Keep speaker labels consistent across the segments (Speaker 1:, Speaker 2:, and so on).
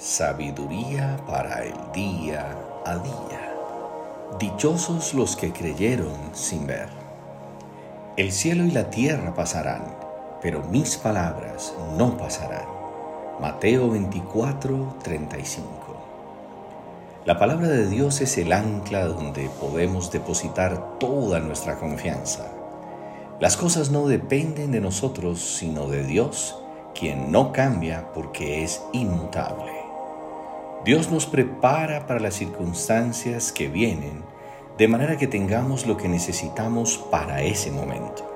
Speaker 1: Sabiduría para el día a día. Dichosos los que creyeron sin ver. El cielo y la tierra pasarán, pero mis palabras no pasarán. Mateo 24, 35. La palabra de Dios es el ancla donde podemos depositar toda nuestra confianza. Las cosas no dependen de nosotros, sino de Dios, quien no cambia porque es inmutable. Dios nos prepara para las circunstancias que vienen, de manera que tengamos lo que necesitamos para ese momento.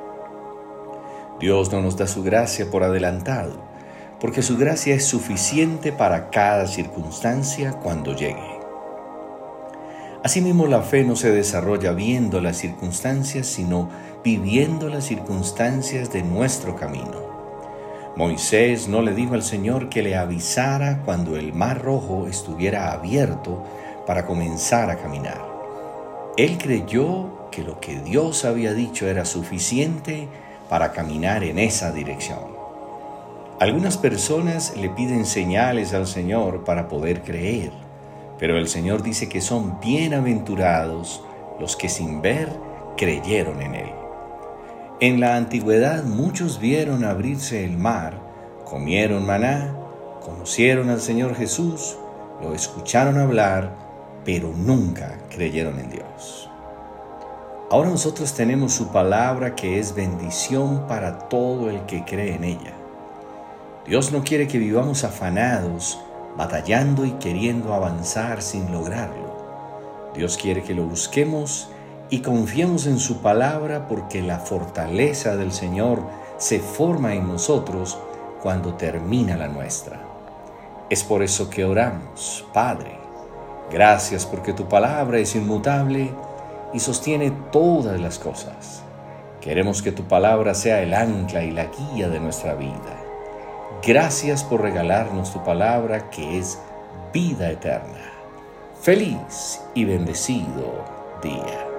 Speaker 1: Dios no nos da su gracia por adelantado, porque su gracia es suficiente para cada circunstancia cuando llegue. Asimismo, la fe no se desarrolla viendo las circunstancias, sino viviendo las circunstancias de nuestro camino. Moisés no le dijo al Señor que le avisara cuando el mar rojo estuviera abierto para comenzar a caminar. Él creyó que lo que Dios había dicho era suficiente para caminar en esa dirección. Algunas personas le piden señales al Señor para poder creer, pero el Señor dice que son bienaventurados los que sin ver creyeron en Él. En la antigüedad muchos vieron abrirse el mar, comieron maná, conocieron al Señor Jesús, lo escucharon hablar, pero nunca creyeron en Dios. Ahora nosotros tenemos su palabra que es bendición para todo el que cree en ella. Dios no quiere que vivamos afanados, batallando y queriendo avanzar sin lograrlo. Dios quiere que lo busquemos y confiemos en su palabra porque la fortaleza del Señor se forma en nosotros cuando termina la nuestra. Es por eso que oramos, Padre, gracias porque tu palabra es inmutable y sostiene todas las cosas. Queremos que tu palabra sea el ancla y la guía de nuestra vida. Gracias por regalarnos tu palabra que es vida eterna. Feliz y bendecido día.